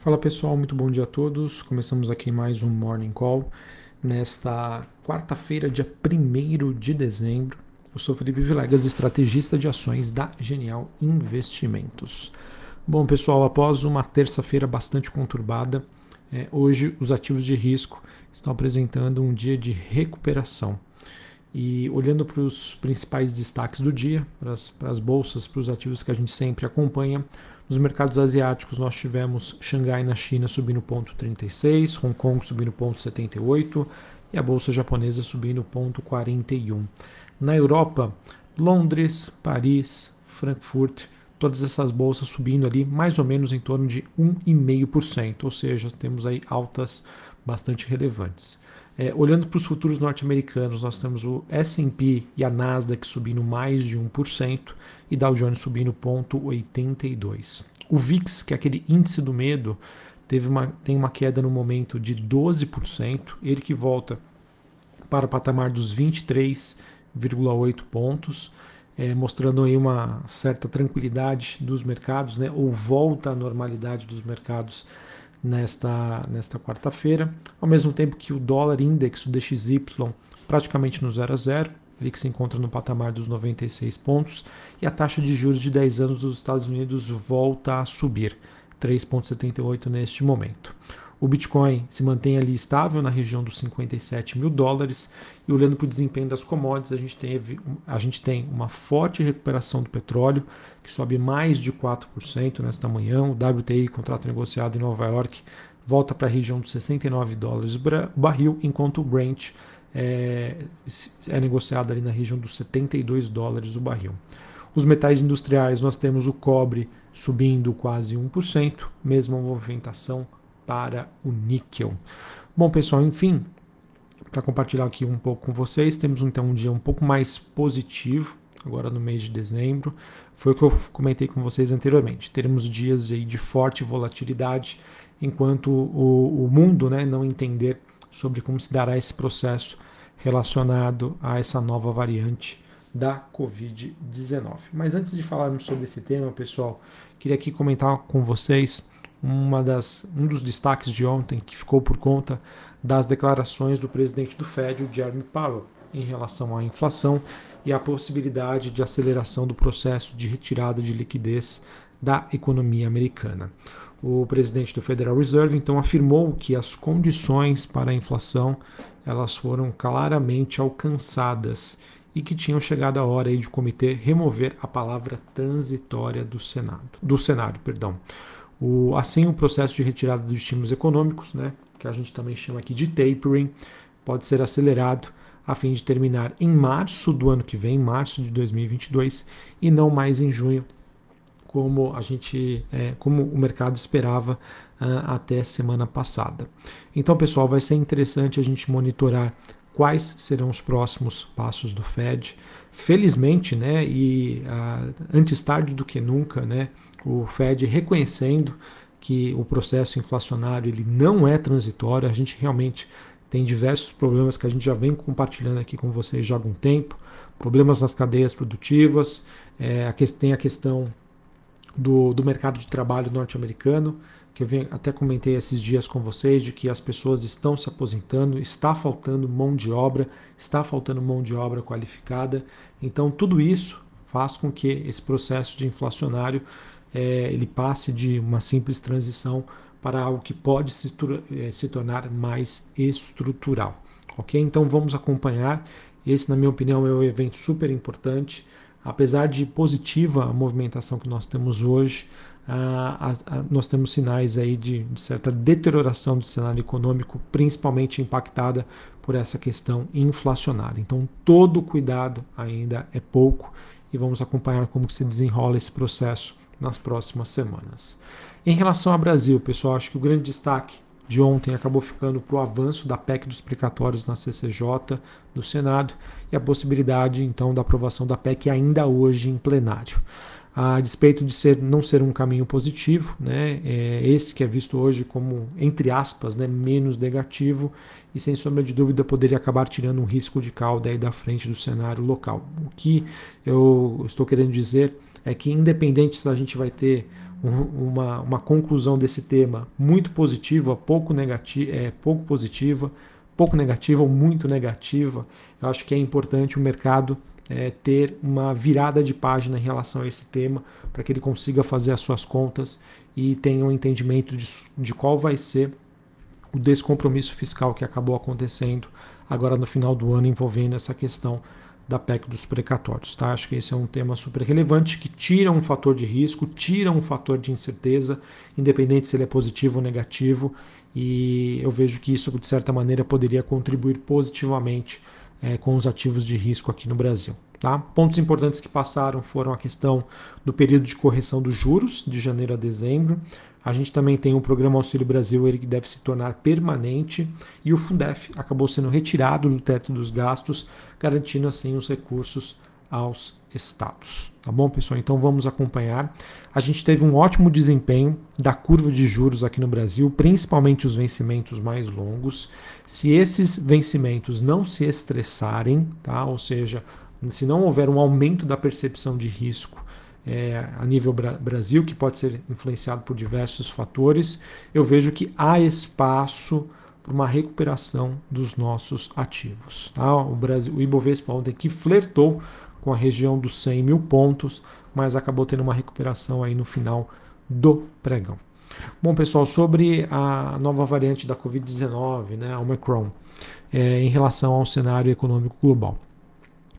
Fala pessoal, muito bom dia a todos. Começamos aqui mais um Morning Call nesta quarta-feira, dia 1 de dezembro. Eu sou Felipe Vilegas, estrategista de ações da Genial Investimentos. Bom, pessoal, após uma terça-feira bastante conturbada, é, hoje os ativos de risco estão apresentando um dia de recuperação. E olhando para os principais destaques do dia, para as, bolsas, para os ativos que a gente sempre acompanha, nos mercados asiáticos, nós tivemos Xangai na China subindo 0,36, Hong Kong subindo 0,78 e a bolsa japonesa subindo 0,41. Na Europa, Londres, Paris, Frankfurt, todas essas bolsas subindo ali mais ou menos em torno de 1,5%, ou seja, temos aí altas bastante relevantes. É, olhando para os futuros norte-americanos, nós temos o S&P e a Nasdaq subindo mais de 1% e Dow Jones subindo 0,82. O VIX, que é aquele índice do medo, teve uma, tem uma queda no momento de 12%, ele que volta para o patamar dos 23,8 pontos, é, mostrando aí uma certa tranquilidade dos mercados, né, ou volta à normalidade dos mercados nesta, nesta quarta-feira, ao mesmo tempo que o dólar index, o DXY, praticamente no 0 a 0, ele que se encontra no patamar dos 96 pontos, e a taxa de juros de 10 anos dos Estados Unidos volta a subir, 3,78 neste momento. O Bitcoin se mantém ali estável na região dos 57 mil dólares. E olhando para o desempenho das commodities, a gente, teve, a gente tem uma forte recuperação do petróleo, que sobe mais de 4% nesta manhã. O WTI, contrato negociado em Nova York, volta para a região dos 69 dólares o barril, enquanto o Brent é, é negociado ali na região dos 72 dólares o barril. Os metais industriais, nós temos o cobre subindo quase 1%, mesma movimentação para o níquel. Bom, pessoal, enfim, para compartilhar aqui um pouco com vocês, temos então um dia um pouco mais positivo, agora no mês de dezembro. Foi o que eu comentei com vocês anteriormente. Teremos dias aí de forte volatilidade, enquanto o, o mundo né, não entender sobre como se dará esse processo relacionado a essa nova variante da Covid-19. Mas antes de falarmos sobre esse tema, pessoal, queria aqui comentar com vocês uma das, um dos destaques de ontem que ficou por conta das declarações do presidente do Fed, o Jeremy Powell, em relação à inflação e à possibilidade de aceleração do processo de retirada de liquidez da economia americana. O presidente do Federal Reserve então afirmou que as condições para a inflação elas foram claramente alcançadas e que tinham chegado a hora aí de o comitê remover a palavra transitória do Senado, do cenário, perdão. O, assim, o processo de retirada dos estímulos econômicos, né, que a gente também chama aqui de tapering, pode ser acelerado a fim de terminar em março do ano que vem, março de 2022, e não mais em junho, como a gente, é, como o mercado esperava uh, até semana passada. Então, pessoal, vai ser interessante a gente monitorar quais serão os próximos passos do Fed. Felizmente, né, e uh, antes tarde do que nunca, né, o Fed reconhecendo que o processo inflacionário ele não é transitório, a gente realmente tem diversos problemas que a gente já vem compartilhando aqui com vocês já há algum tempo, problemas nas cadeias produtivas, é, tem a questão do, do mercado de trabalho norte-americano, que eu até comentei esses dias com vocês, de que as pessoas estão se aposentando, está faltando mão de obra, está faltando mão de obra qualificada. Então, tudo isso faz com que esse processo de inflacionário é, ele passe de uma simples transição para algo que pode se, é, se tornar mais estrutural. Ok? Então vamos acompanhar. Esse, na minha opinião, é um evento super importante. Apesar de positiva a movimentação que nós temos hoje, a, a, nós temos sinais aí de, de, certa deterioração do cenário econômico, principalmente impactada por essa questão inflacionária. Então, todo cuidado ainda é pouco e vamos acompanhar como se desenrola esse processo nas próximas semanas. Em relação ao Brasil, pessoal, acho que o grande destaque de ontem acabou ficando para o avanço da PEC dos precatórios na CCJ do Senado e a possibilidade então da aprovação da PEC ainda hoje em plenário. A despeito de ser, não ser um caminho positivo, né, é esse que é visto hoje como, entre aspas, né, menos negativo e sem sombra de dúvida poderia acabar tirando um risco de cauda aí da frente do cenário local. O que eu estou querendo dizer é que independente se a gente vai ter uma, uma conclusão desse tema muito positiva, pouco, negati é, pouco positiva, pouco negativa ou muito negativa, eu acho que é importante o mercado é, ter uma virada de página em relação a esse tema, para que ele consiga fazer as suas contas e tenha um entendimento de, de qual vai ser o descompromisso fiscal que acabou acontecendo agora no final do ano envolvendo essa questão da PEC dos precatórios. Tá? Acho que esse é um tema super relevante que tira um fator de risco, tira um fator de incerteza, independente se ele é positivo ou negativo, e eu vejo que isso, de certa maneira, poderia contribuir positivamente é, com os ativos de risco aqui no Brasil. Tá? Pontos importantes que passaram foram a questão do período de correção dos juros, de janeiro a dezembro. A gente também tem o programa Auxílio Brasil, ele que deve se tornar permanente, e o Fundef acabou sendo retirado do teto dos gastos, garantindo assim os recursos aos estados. Tá bom, pessoal? Então vamos acompanhar. A gente teve um ótimo desempenho da curva de juros aqui no Brasil, principalmente os vencimentos mais longos. Se esses vencimentos não se estressarem, tá? Ou seja, se não houver um aumento da percepção de risco é, a nível Bra Brasil, que pode ser influenciado por diversos fatores, eu vejo que há espaço para uma recuperação dos nossos ativos. Tá? O, Brasil, o Ibovespa ontem que flertou com a região dos 100 mil pontos, mas acabou tendo uma recuperação aí no final do pregão. Bom, pessoal, sobre a nova variante da Covid-19, né, a Omicron, é, em relação ao cenário econômico global,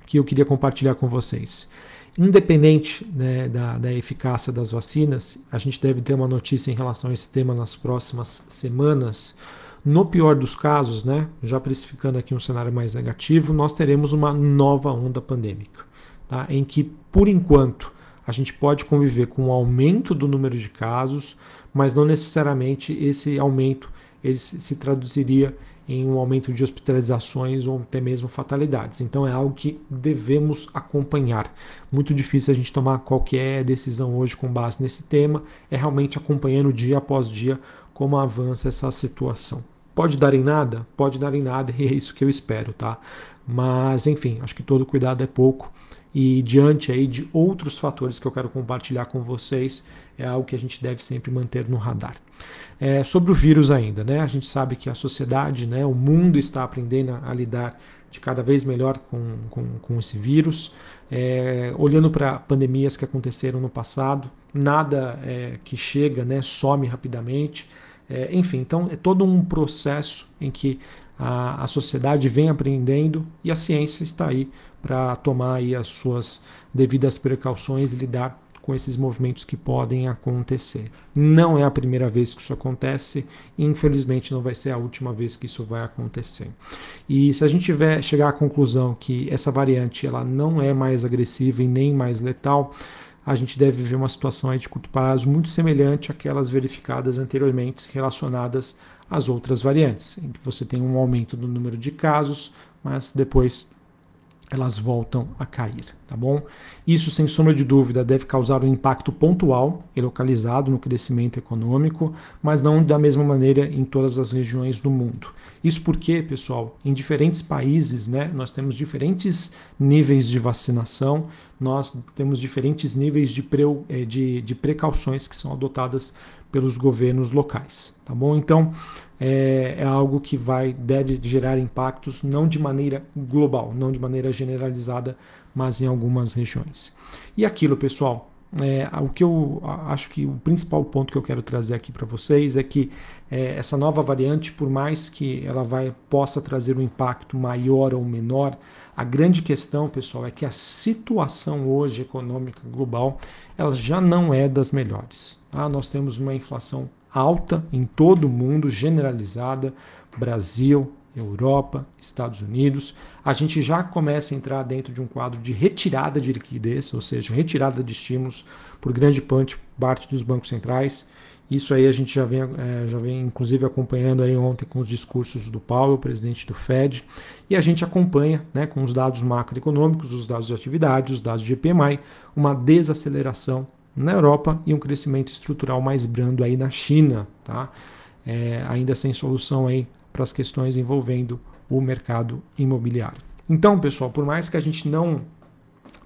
que eu queria compartilhar com vocês. Independente né, da, da eficácia das vacinas, a gente deve ter uma notícia em relação a esse tema nas próximas semanas. No pior dos casos, né, já precificando aqui um cenário mais negativo, nós teremos uma nova onda pandêmica tá? em que, por enquanto, a gente pode conviver com um aumento do número de casos, mas não necessariamente esse aumento ele se traduziria em um aumento de hospitalizações ou até mesmo fatalidades. Então é algo que devemos acompanhar. Muito difícil a gente tomar qualquer decisão hoje com base nesse tema, é realmente acompanhando dia após dia como avança essa situação. Pode dar em nada? Pode dar em nada e é isso que eu espero, tá? Mas enfim, acho que todo cuidado é pouco e diante aí de outros fatores que eu quero compartilhar com vocês, é algo que a gente deve sempre manter no radar. É, sobre o vírus ainda, né? A gente sabe que a sociedade, né, o mundo está aprendendo a, lidar de cada vez melhor com, com, com esse vírus. É, olhando para pandemias que aconteceram no passado, nada é, que chega né, some rapidamente. É, enfim, então é todo um processo em que a, a sociedade vem aprendendo e a ciência está aí para tomar aí as suas devidas precauções e lidar com esses movimentos que podem acontecer. Não é a primeira vez que isso acontece, e infelizmente não vai ser a última vez que isso vai acontecer. E se a gente tiver chegar à conclusão que essa variante ela não é mais agressiva e nem mais letal, a gente deve ver uma situação de curto prazo muito semelhante àquelas verificadas anteriormente relacionadas as outras variantes, em que você tem um aumento do número de casos, mas depois elas voltam a cair, tá bom? Isso, sem sombra de dúvida, deve causar um impacto pontual e localizado no crescimento econômico, mas não da mesma maneira em todas as regiões do mundo. Isso porque, pessoal, em diferentes países, né, nós temos diferentes níveis de vacinação, nós temos diferentes níveis de, pre, eh, de, de precauções que são adotadas pelos governos locais, tá bom? Então é, é, algo que vai deve gerar impactos não de maneira global, não de maneira generalizada, mas em algumas regiões. E aquilo, pessoal, é, o que eu acho que o principal ponto que eu quero trazer aqui para vocês é que é, essa nova variante, por mais que ela vai possa trazer um impacto maior ou menor, a grande questão, pessoal, é que a situação hoje econômica global ela já não é das melhores. Tá? Nós temos uma inflação alta em todo o mundo, generalizada, Brasil, Europa, Estados Unidos. A gente já começa a entrar dentro de um quadro de retirada de liquidez, ou seja, retirada de estímulos por grande parte dos bancos centrais. Isso aí a gente já vem, é, já vem inclusive acompanhando aí ontem com os discursos do Powell, presidente do Fed, e a gente acompanha né, com os dados macroeconômicos, os dados de atividade, os dados de PMI, uma desaceleração na Europa e um crescimento estrutural mais brando aí na China, tá? É, ainda sem solução aí para as questões envolvendo o mercado imobiliário. Então, pessoal, por mais que a gente não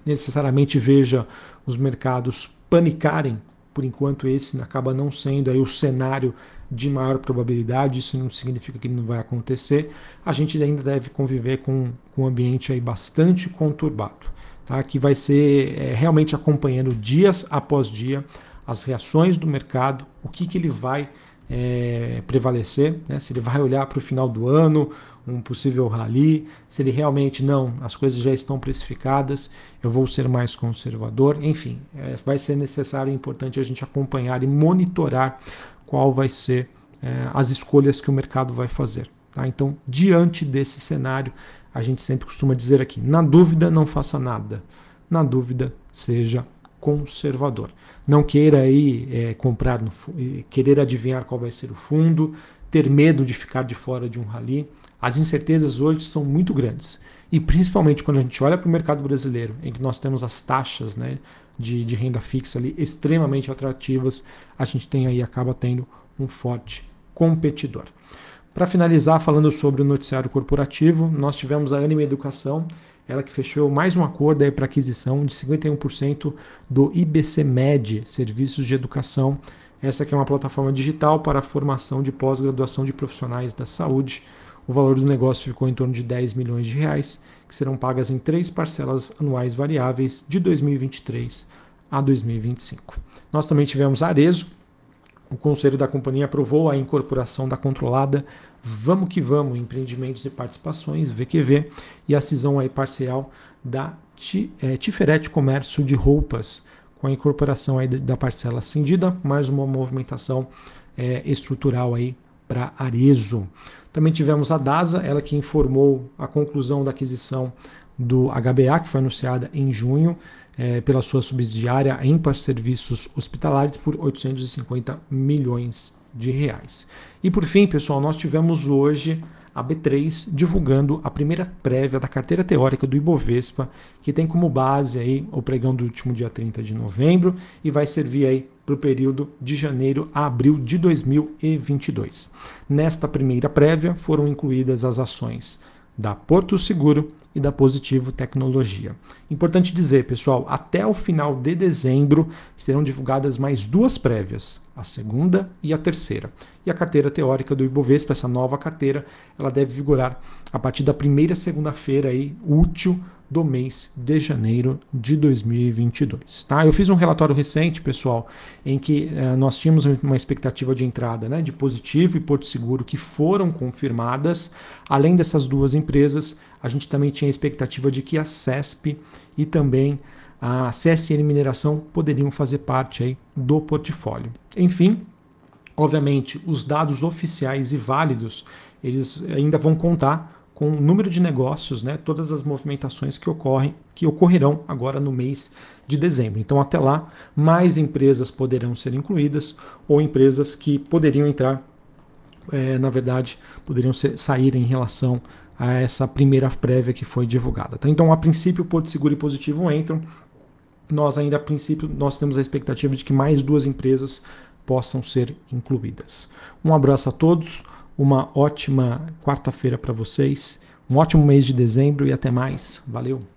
necessariamente veja os mercados panicarem por enquanto esse acaba não sendo aí o cenário de maior probabilidade, isso não significa que não vai acontecer. A gente ainda deve conviver com, com um ambiente aí bastante conturbado, tá? que vai ser é, realmente acompanhando dias após dia as reações do mercado, o que, que ele vai é, prevalecer, né? se ele vai olhar para o final do ano, um possível rally, se ele realmente não, as coisas já estão precificadas, eu vou ser mais conservador, enfim, é, vai ser necessário e importante a gente acompanhar e monitorar qual vai ser é, as escolhas que o mercado vai fazer. Tá? Então, diante desse cenário, a gente sempre costuma dizer aqui: na dúvida, não faça nada. Na dúvida, seja conservador. Não queira aí é, comprar, no, querer adivinhar qual vai ser o fundo, ter medo de ficar de fora de um rally. As incertezas hoje são muito grandes. E principalmente quando a gente olha para o mercado brasileiro, em que nós temos as taxas né, de, de renda fixa ali extremamente atrativas, a gente tem aí, acaba tendo um forte competidor. Para finalizar, falando sobre o noticiário corporativo, nós tivemos a Anime Educação, ela que fechou mais um acordo para aquisição de 51% do IBCMed, Serviços de Educação. Essa que é uma plataforma digital para a formação de pós-graduação de profissionais da saúde. O valor do negócio ficou em torno de 10 milhões de reais, que serão pagas em três parcelas anuais variáveis de 2023 a 2025. Nós também tivemos Arezo. O conselho da companhia aprovou a incorporação da controlada Vamos que Vamos Empreendimentos e Participações, VQV, e a cisão aí parcial da é, Tiferete Comércio de Roupas, com a incorporação aí da parcela cindida, mais uma movimentação é, estrutural aí para Arezo. Também tivemos a DASA, ela que informou a conclusão da aquisição do HBA, que foi anunciada em junho, é, pela sua subsidiária Empar Serviços Hospitalares, por 850 milhões de reais. E por fim, pessoal, nós tivemos hoje a B3 divulgando a primeira prévia da carteira teórica do Ibovespa, que tem como base aí o pregão do último dia 30 de novembro e vai servir aí para o período de janeiro a abril de 2022. Nesta primeira prévia foram incluídas as ações da Porto Seguro e da Positivo Tecnologia. Importante dizer, pessoal, até o final de dezembro serão divulgadas mais duas prévias, a segunda e a terceira. E a carteira teórica do Ibovespa, essa nova carteira, ela deve vigorar a partir da primeira segunda-feira aí, útil do mês de janeiro de 2022. Tá? Eu fiz um relatório recente, pessoal, em que eh, nós tínhamos uma expectativa de entrada né, de Positivo e Porto Seguro que foram confirmadas. Além dessas duas empresas, a gente também tinha a expectativa de que a CESP e também a CSN Mineração poderiam fazer parte aí do portfólio. Enfim, obviamente, os dados oficiais e válidos, eles ainda vão contar com o número de negócios, né, todas as movimentações que ocorrem, que ocorrerão agora no mês de dezembro. Então, até lá, mais empresas poderão ser incluídas ou empresas que poderiam entrar, é, na verdade, poderiam ser, sair em relação a essa primeira prévia que foi divulgada. Tá? Então, a princípio, Porto Seguro e Positivo entram. Nós ainda, a princípio, nós temos a expectativa de que mais duas empresas possam ser incluídas. Um abraço a todos uma ótima quarta-feira para vocês, um ótimo mês de dezembro e até mais. Valeu!